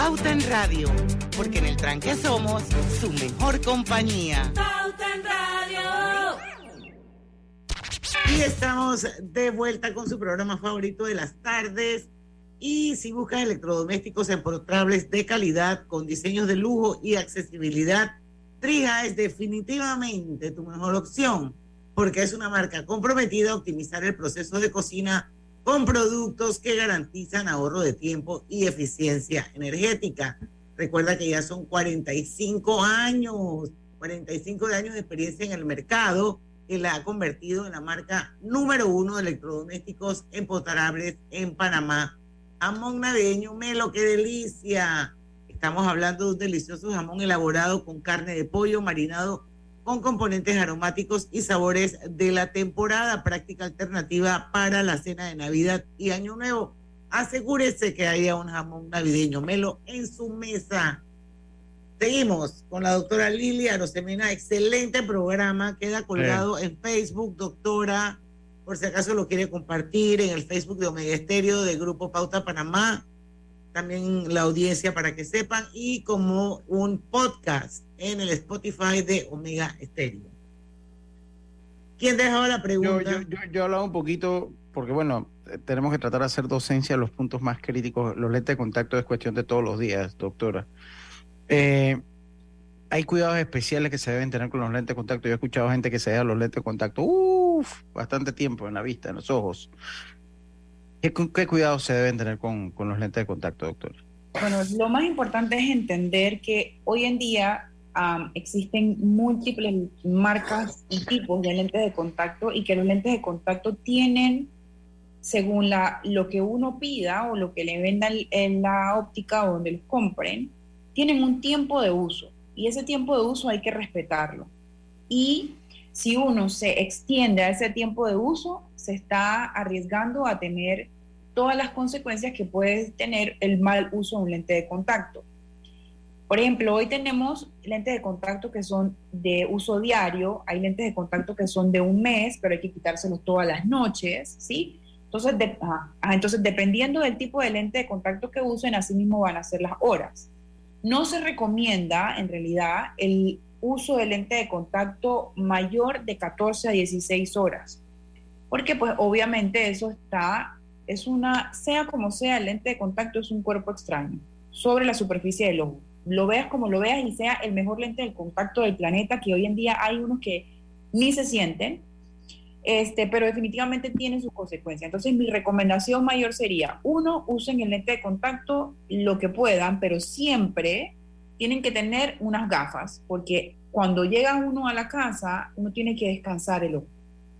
Pauta en Radio, porque en el tranque somos su mejor compañía. Pauta en Radio. Y estamos de vuelta con su programa favorito de las tardes. Y si buscas electrodomésticos empotrables de calidad, con diseños de lujo y accesibilidad, Trija es definitivamente tu mejor opción, porque es una marca comprometida a optimizar el proceso de cocina con productos que garantizan ahorro de tiempo y eficiencia energética. Recuerda que ya son 45 años, 45 de años de experiencia en el mercado que la ha convertido en la marca número uno de electrodomésticos empotrables en Panamá. Jamón navideño, Melo, qué delicia. Estamos hablando de un delicioso jamón elaborado con carne de pollo marinado con componentes aromáticos y sabores de la temporada, práctica alternativa para la cena de Navidad y Año Nuevo. Asegúrese que haya un jamón navideño Melo en su mesa. Seguimos con la doctora Lilia Arosemena, excelente programa, queda colgado en Facebook, doctora, por si acaso lo quiere compartir en el Facebook de Omega Estéreo de Grupo Pauta Panamá, también la audiencia para que sepan, y como un podcast en el Spotify de Omega Estéreo. ¿Quién dejaba la pregunta? Yo, yo, yo, hablaba un poquito, porque bueno, eh, tenemos que tratar de hacer docencia en los puntos más críticos. Los lentes de contacto es cuestión de todos los días, doctora. Eh, hay cuidados especiales que se deben tener con los lentes de contacto. Yo he escuchado gente que se da los lentes de contacto, uff, bastante tiempo en la vista, en los ojos. ¿Qué, qué cuidados se deben tener con, con los lentes de contacto, doctora? Bueno, lo más importante es entender que hoy en día Existen múltiples marcas y tipos de lentes de contacto y que los lentes de contacto tienen, según lo que uno pida o lo que le vendan en la óptica o donde los compren, tienen un tiempo de uso y ese tiempo de uso hay que respetarlo. Y si uno se extiende a ese tiempo de uso, se está arriesgando a tener todas las consecuencias que puede tener el mal uso de un lente de contacto. Por ejemplo, hoy tenemos lentes de contacto que son de uso diario, hay lentes de contacto que son de un mes, pero hay que quitárselos todas las noches, ¿sí? Entonces, dependiendo del tipo de lente de contacto que usen, así mismo van a ser las horas. No se recomienda, en realidad, el uso de lente de contacto mayor de 14 a 16 horas, porque pues obviamente eso está, es una, sea como sea, el lente de contacto es un cuerpo extraño sobre la superficie del ojo lo veas como lo veas y sea el mejor lente de contacto del planeta, que hoy en día hay unos que ni se sienten, este, pero definitivamente tienen sus consecuencias. Entonces mi recomendación mayor sería, uno, usen el lente de contacto lo que puedan, pero siempre tienen que tener unas gafas, porque cuando llega uno a la casa, uno tiene que descansar el ojo,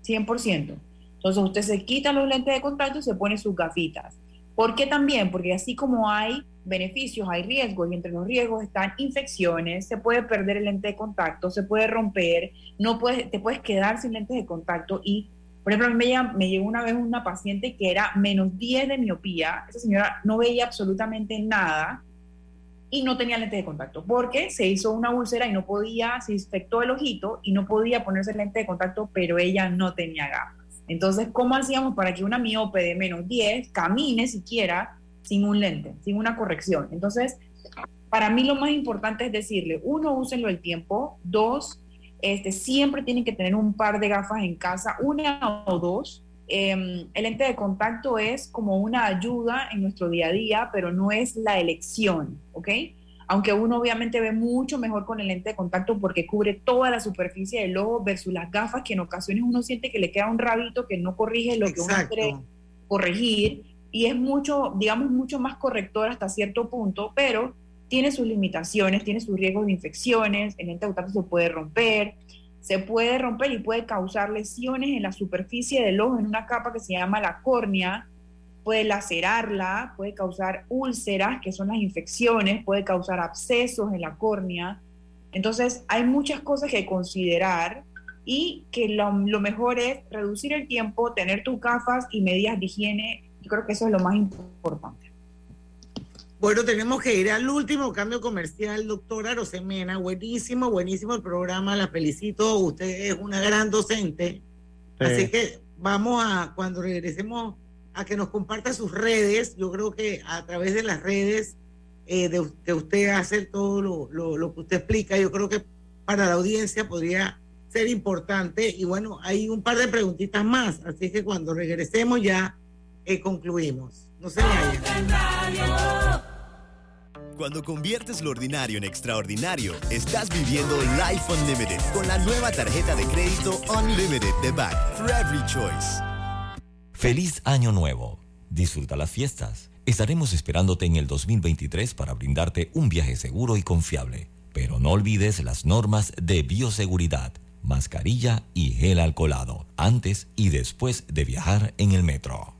100%. Entonces usted se quita los lentes de contacto y se pone sus gafitas. ¿Por qué también? Porque así como hay beneficios, hay riesgos y entre los riesgos están infecciones, se puede perder el lente de contacto, se puede romper, no puedes, te puedes quedar sin lentes de contacto y, por ejemplo, me, llegó una vez una paciente que era menos 10 de miopía, esa señora no veía absolutamente nada y no tenía lente de contacto porque se hizo una úlcera y no podía, se infectó el ojito y no podía ponerse lente de contacto, pero ella no tenía gafas. Entonces, ¿cómo hacíamos para que una miope de menos 10 camine siquiera sin un lente, sin una corrección. Entonces, para mí lo más importante es decirle, uno, úsenlo el tiempo, dos, este, siempre tienen que tener un par de gafas en casa, una o dos. Em, el lente de contacto es como una ayuda en nuestro día a día, pero no es la elección, ¿ok? Aunque uno obviamente ve mucho mejor con el lente de contacto porque cubre toda la superficie del ojo versus las gafas que en ocasiones uno siente que le queda un rabito que no corrige lo que uno quiere corregir y es mucho, digamos, mucho más corrector hasta cierto punto, pero tiene sus limitaciones, tiene sus riesgos de infecciones, el lente de contacto se puede romper, se puede romper y puede causar lesiones en la superficie del ojo, en una capa que se llama la córnea, puede lacerarla, puede causar úlceras, que son las infecciones, puede causar abscesos en la córnea. Entonces, hay muchas cosas que considerar y que lo, lo mejor es reducir el tiempo, tener tus gafas y medidas de higiene creo que eso es lo más importante. Bueno, tenemos que ir al último cambio comercial, doctora Rosemena. Buenísimo, buenísimo el programa, la felicito. Usted es una gran docente. Así que vamos a, cuando regresemos, a que nos comparta sus redes. Yo creo que a través de las redes eh, de, que usted hace todo lo, lo que usted explica, yo creo que para la audiencia podría ser importante. Y bueno, hay un par de preguntitas más, así que cuando regresemos ya eh, concluimos. No se vayan. Cuando conviertes lo ordinario en extraordinario, estás viviendo Life Unlimited con la nueva tarjeta de crédito Unlimited de Back for Every Choice. Feliz Año Nuevo. Disfruta las fiestas. Estaremos esperándote en el 2023 para brindarte un viaje seguro y confiable. Pero no olvides las normas de bioseguridad, mascarilla y gel alcoholado, antes y después de viajar en el metro.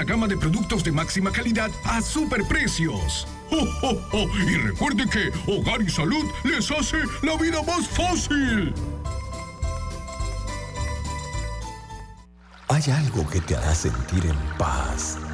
gama de productos de máxima calidad a superprecios. ¡Oh, oh, oh! Y recuerde que Hogar y Salud les hace la vida más fácil. Hay algo que te hará sentir en paz,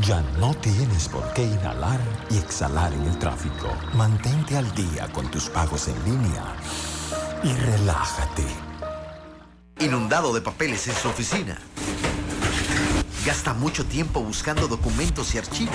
Ya no tienes por qué inhalar y exhalar en el tráfico. Mantente al día con tus pagos en línea y relájate. Inundado de papeles en su oficina. Gasta mucho tiempo buscando documentos y archivos.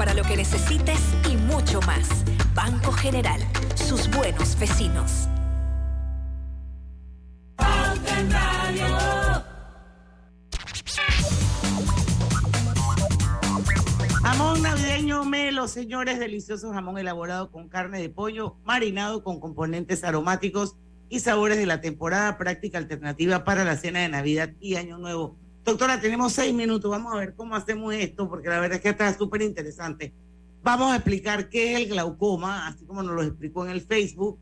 para lo que necesites y mucho más. Banco General, sus buenos vecinos. Jamón navideño Melo, señores, delicioso jamón elaborado con carne de pollo, marinado con componentes aromáticos y sabores de la temporada, práctica alternativa para la cena de Navidad y Año Nuevo. Doctora, tenemos seis minutos, vamos a ver cómo hacemos esto, porque la verdad es que está súper interesante. Vamos a explicar qué es el glaucoma, así como nos lo explicó en el Facebook,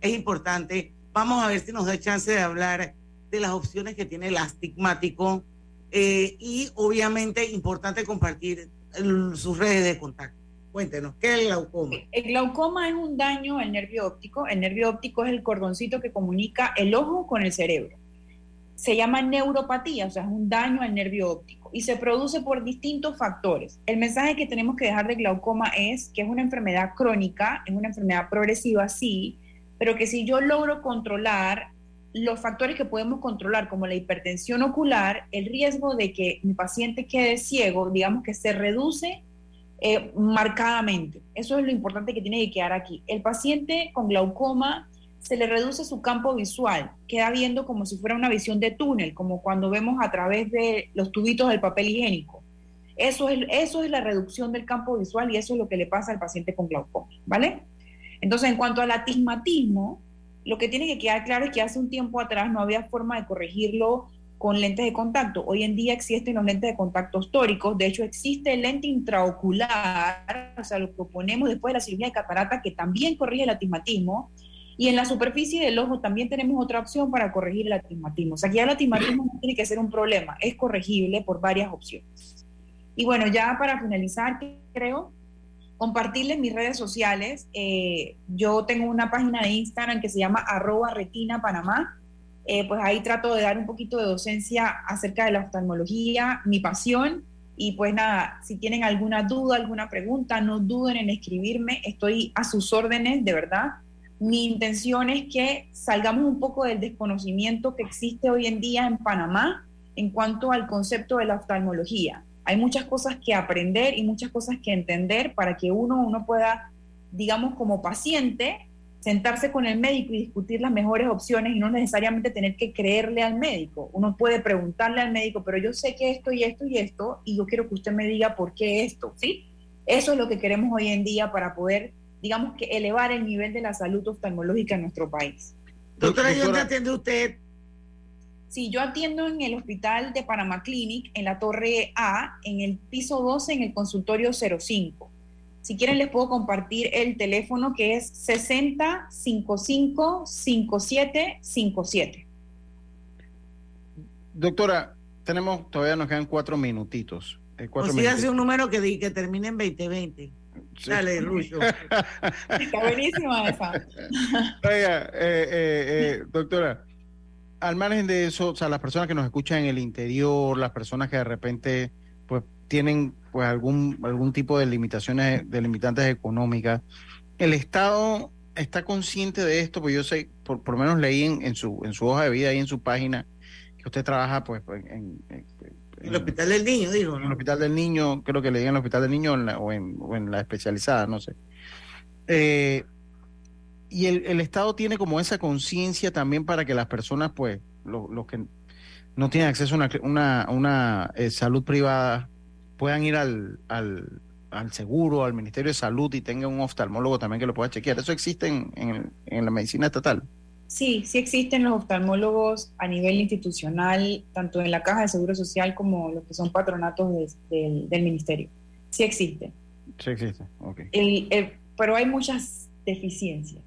es importante. Vamos a ver si nos da chance de hablar de las opciones que tiene el astigmático eh, y obviamente importante compartir sus redes de contacto. Cuéntenos, ¿qué es el glaucoma? El glaucoma es un daño al nervio óptico. El nervio óptico es el cordoncito que comunica el ojo con el cerebro. Se llama neuropatía, o sea, es un daño al nervio óptico y se produce por distintos factores. El mensaje que tenemos que dejar de glaucoma es que es una enfermedad crónica, es una enfermedad progresiva, sí, pero que si yo logro controlar los factores que podemos controlar, como la hipertensión ocular, el riesgo de que mi paciente quede ciego, digamos que se reduce eh, marcadamente. Eso es lo importante que tiene que quedar aquí. El paciente con glaucoma se le reduce su campo visual, queda viendo como si fuera una visión de túnel, como cuando vemos a través de los tubitos del papel higiénico. Eso es, eso es la reducción del campo visual y eso es lo que le pasa al paciente con glaucoma, ¿vale? Entonces, en cuanto al atismatismo, lo que tiene que quedar claro es que hace un tiempo atrás no había forma de corregirlo con lentes de contacto. Hoy en día existen los lentes de contacto históricos, de hecho existe el lente intraocular, o sea, lo que ponemos después de la cirugía de catarata, que también corrige el atismatismo, y en la superficie del ojo también tenemos otra opción para corregir el atismatismo. O sea, ya el atismatismo no tiene que ser un problema, es corregible por varias opciones. Y bueno, ya para finalizar, creo, compartirles mis redes sociales. Eh, yo tengo una página de Instagram que se llama arroba retina panamá. Eh, pues ahí trato de dar un poquito de docencia acerca de la oftalmología, mi pasión. Y pues nada, si tienen alguna duda, alguna pregunta, no duden en escribirme. Estoy a sus órdenes, de verdad. Mi intención es que salgamos un poco del desconocimiento que existe hoy en día en Panamá en cuanto al concepto de la oftalmología. Hay muchas cosas que aprender y muchas cosas que entender para que uno, uno pueda, digamos, como paciente, sentarse con el médico y discutir las mejores opciones y no necesariamente tener que creerle al médico. Uno puede preguntarle al médico, pero yo sé que esto y esto y esto, y yo quiero que usted me diga por qué esto, ¿sí? Eso es lo que queremos hoy en día para poder digamos que elevar el nivel de la salud oftalmológica en nuestro país. Doctora, ¿y dónde atiende usted? Sí, yo atiendo en el hospital de Panamá Clinic, en la torre A, en el piso 12, en el consultorio 05. Si quieren les puedo compartir el teléfono que es 60 55 57 57. Doctora, tenemos, todavía nos quedan cuatro minutitos. Eh, cuatro o si hace un número que, que termine en 2020. Dale, Rucho. Está buenísima esa. Oiga, eh, eh, eh, doctora, al margen de eso, o sea, las personas que nos escuchan en el interior, las personas que de repente pues tienen pues algún algún tipo de limitaciones, de limitantes económicas, el Estado está consciente de esto, pues yo sé, por, por lo menos leí en, en su en su hoja de vida y en su página que usted trabaja pues en, en el Hospital del Niño, digo. En el Hospital del Niño, creo que leí en el Hospital del Niño o, en, o, en, la especializada, no sé. Eh, y el, el, Estado tiene como esa conciencia también para que las personas, pues, los lo que no tienen acceso a una, una, una eh, salud privada, puedan ir al, al, al, seguro, al Ministerio de Salud y tengan un oftalmólogo también que lo pueda chequear. ¿Eso existe en, en, en la medicina estatal? Sí, sí existen los oftalmólogos a nivel institucional, tanto en la Caja de Seguro Social como los que son patronatos de, de, del ministerio. Sí existen. Sí existe, ok. El, el, pero hay muchas deficiencias.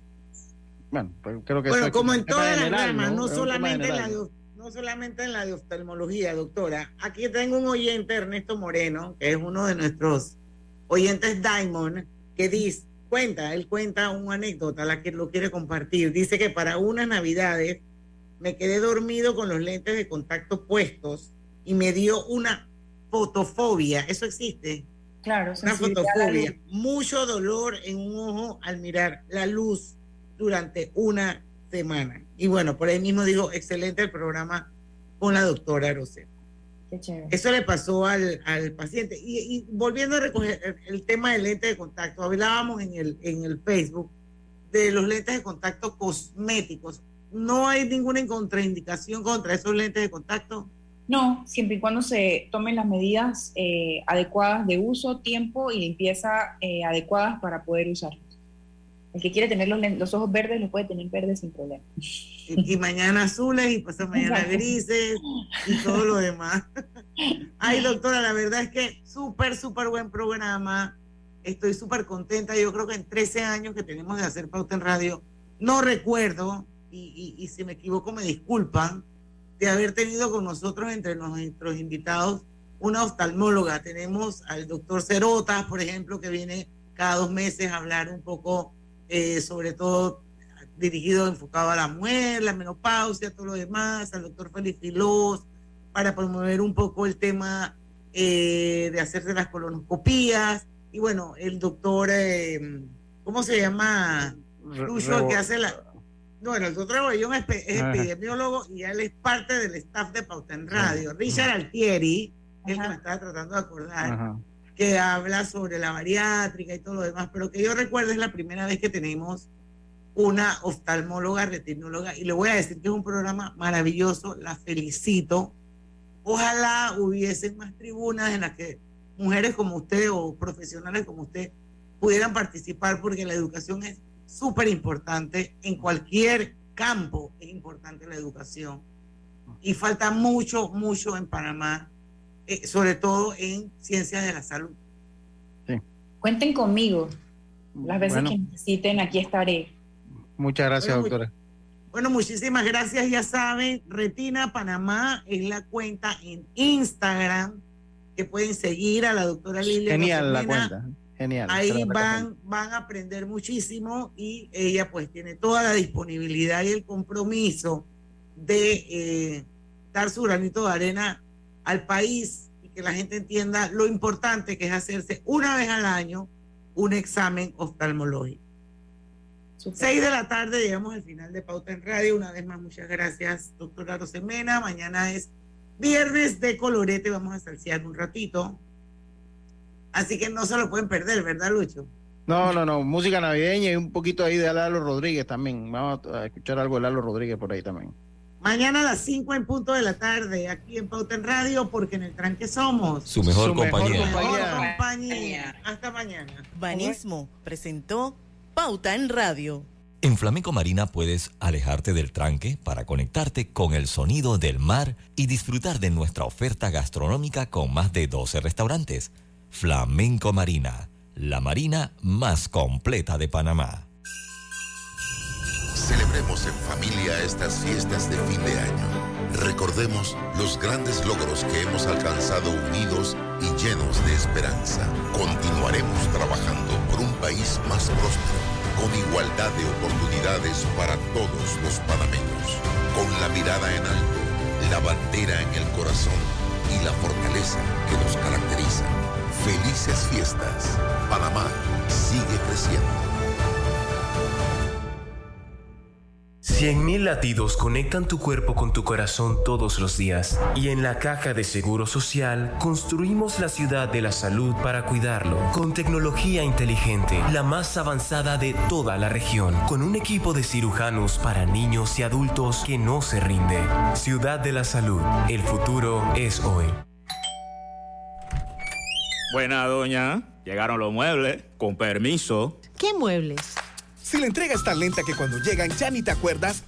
Bueno, pero creo que bueno, eso como en todas las ramas, ¿no? no, solamente en la de, no solamente en la de oftalmología, doctora. Aquí tengo un oyente, Ernesto Moreno, que es uno de nuestros oyentes Diamond, que dice, cuenta, él cuenta una anécdota, la que lo quiere compartir. Dice que para unas navidades me quedé dormido con los lentes de contacto puestos y me dio una fotofobia. ¿Eso existe? Claro, Una fotofobia. Mucho dolor en un ojo al mirar la luz durante una semana. Y bueno, por ahí mismo digo, excelente el programa con la doctora Rosel. Eso le pasó al, al paciente. Y, y volviendo a recoger el, el tema del lente de contacto, hablábamos en el, en el Facebook de los lentes de contacto cosméticos. No hay ninguna contraindicación contra esos lentes de contacto. No, siempre y cuando se tomen las medidas eh, adecuadas de uso, tiempo y limpieza eh, adecuadas para poder usarlos. El que quiere tener los, los ojos verdes los puede tener verdes sin problema. Y, y mañana azules y pasado mañana Exacto. grises y todo lo demás. Ay, doctora, la verdad es que súper, súper buen programa. Estoy súper contenta. Yo creo que en 13 años que tenemos de hacer pauta en radio, no recuerdo, y, y- y si me equivoco me disculpan, de haber tenido con nosotros entre nuestros invitados una oftalmóloga. Tenemos al doctor Cerotas, por ejemplo, que viene cada dos meses a hablar un poco, eh, sobre todo dirigido, enfocado a la mujer, la menopausia, todo lo demás, al doctor Félix Filós, para promover un poco el tema eh, de hacerse las colonoscopías. Y bueno, el doctor, eh, ¿cómo se llama? Re- Lucho, el que rebo- hace la... Bueno, el doctor Rebollón es, es epidemiólogo y él es parte del staff de Pauta en Radio. Richard Altieri, el que me estaba tratando de acordar, Ajá. Que habla sobre la bariátrica y todo lo demás, pero que yo recuerdo es la primera vez que tenemos una oftalmóloga, retinóloga, y le voy a decir que es un programa maravilloso, la felicito. Ojalá hubiesen más tribunas en las que mujeres como usted o profesionales como usted pudieran participar porque la educación es súper importante en cualquier campo, es importante la educación. Y falta mucho, mucho en Panamá, eh, sobre todo en ciencias de la salud. Cuenten conmigo. Las veces Bueno. que necesiten, aquí estaré. Muchas gracias, Bueno, doctora. Bueno, muchísimas gracias. Ya saben, Retina Panamá es la cuenta en Instagram que pueden seguir a la doctora Lilia. Genial la cuenta. Genial. Ahí van, van a aprender muchísimo y ella pues tiene toda la disponibilidad y el compromiso de eh, dar su granito de arena al país y que la gente entienda lo importante que es hacerse una vez al año un examen oftalmológico. Seis de la tarde llegamos al final de Pauta en Radio. Una vez más, muchas gracias, doctora Rosemena. Mañana es viernes de colorete. Vamos a salsear un ratito. Así que no se lo pueden perder, ¿verdad, Lucho? No, no, no. Música navideña y un poquito ahí de Lalo Rodríguez también. Vamos a escuchar algo de Lalo Rodríguez por ahí también. Mañana a las 5 en punto de la tarde, aquí en Pauta en Radio, porque en el tranque somos Su mejor Su mejor compañía. mejor compañía. Hasta mañana. Banismo presentó Pauta en Radio. En Flamenco Marina puedes alejarte del tranque para conectarte con el sonido del mar y disfrutar de nuestra oferta gastronómica con más de 12 restaurantes. Flamenco Marina, la marina más completa de Panamá. Celebremos en familia estas fiestas de fin de año. Recordemos los grandes logros que hemos alcanzado unidos y llenos de esperanza. Continuaremos trabajando por un país más próspero, con igualdad de oportunidades para todos los panameños, con la mirada en alto, la bandera en el corazón y la fortaleza que nos caracteriza. Felices fiestas. Panamá sigue creciendo. 100.000 latidos conectan tu cuerpo con tu corazón todos los días y en la caja de Seguro Social construimos la ciudad de la salud para cuidarlo con tecnología inteligente, la más avanzada de toda la región, con un equipo de cirujanos para niños y adultos que no se rinde. Ciudad de la Salud, el futuro es hoy. Buena, doña. Llegaron los muebles. Con permiso. ¿Qué muebles? Si la entrega es tan lenta que cuando llegan ya ni te acuerdas,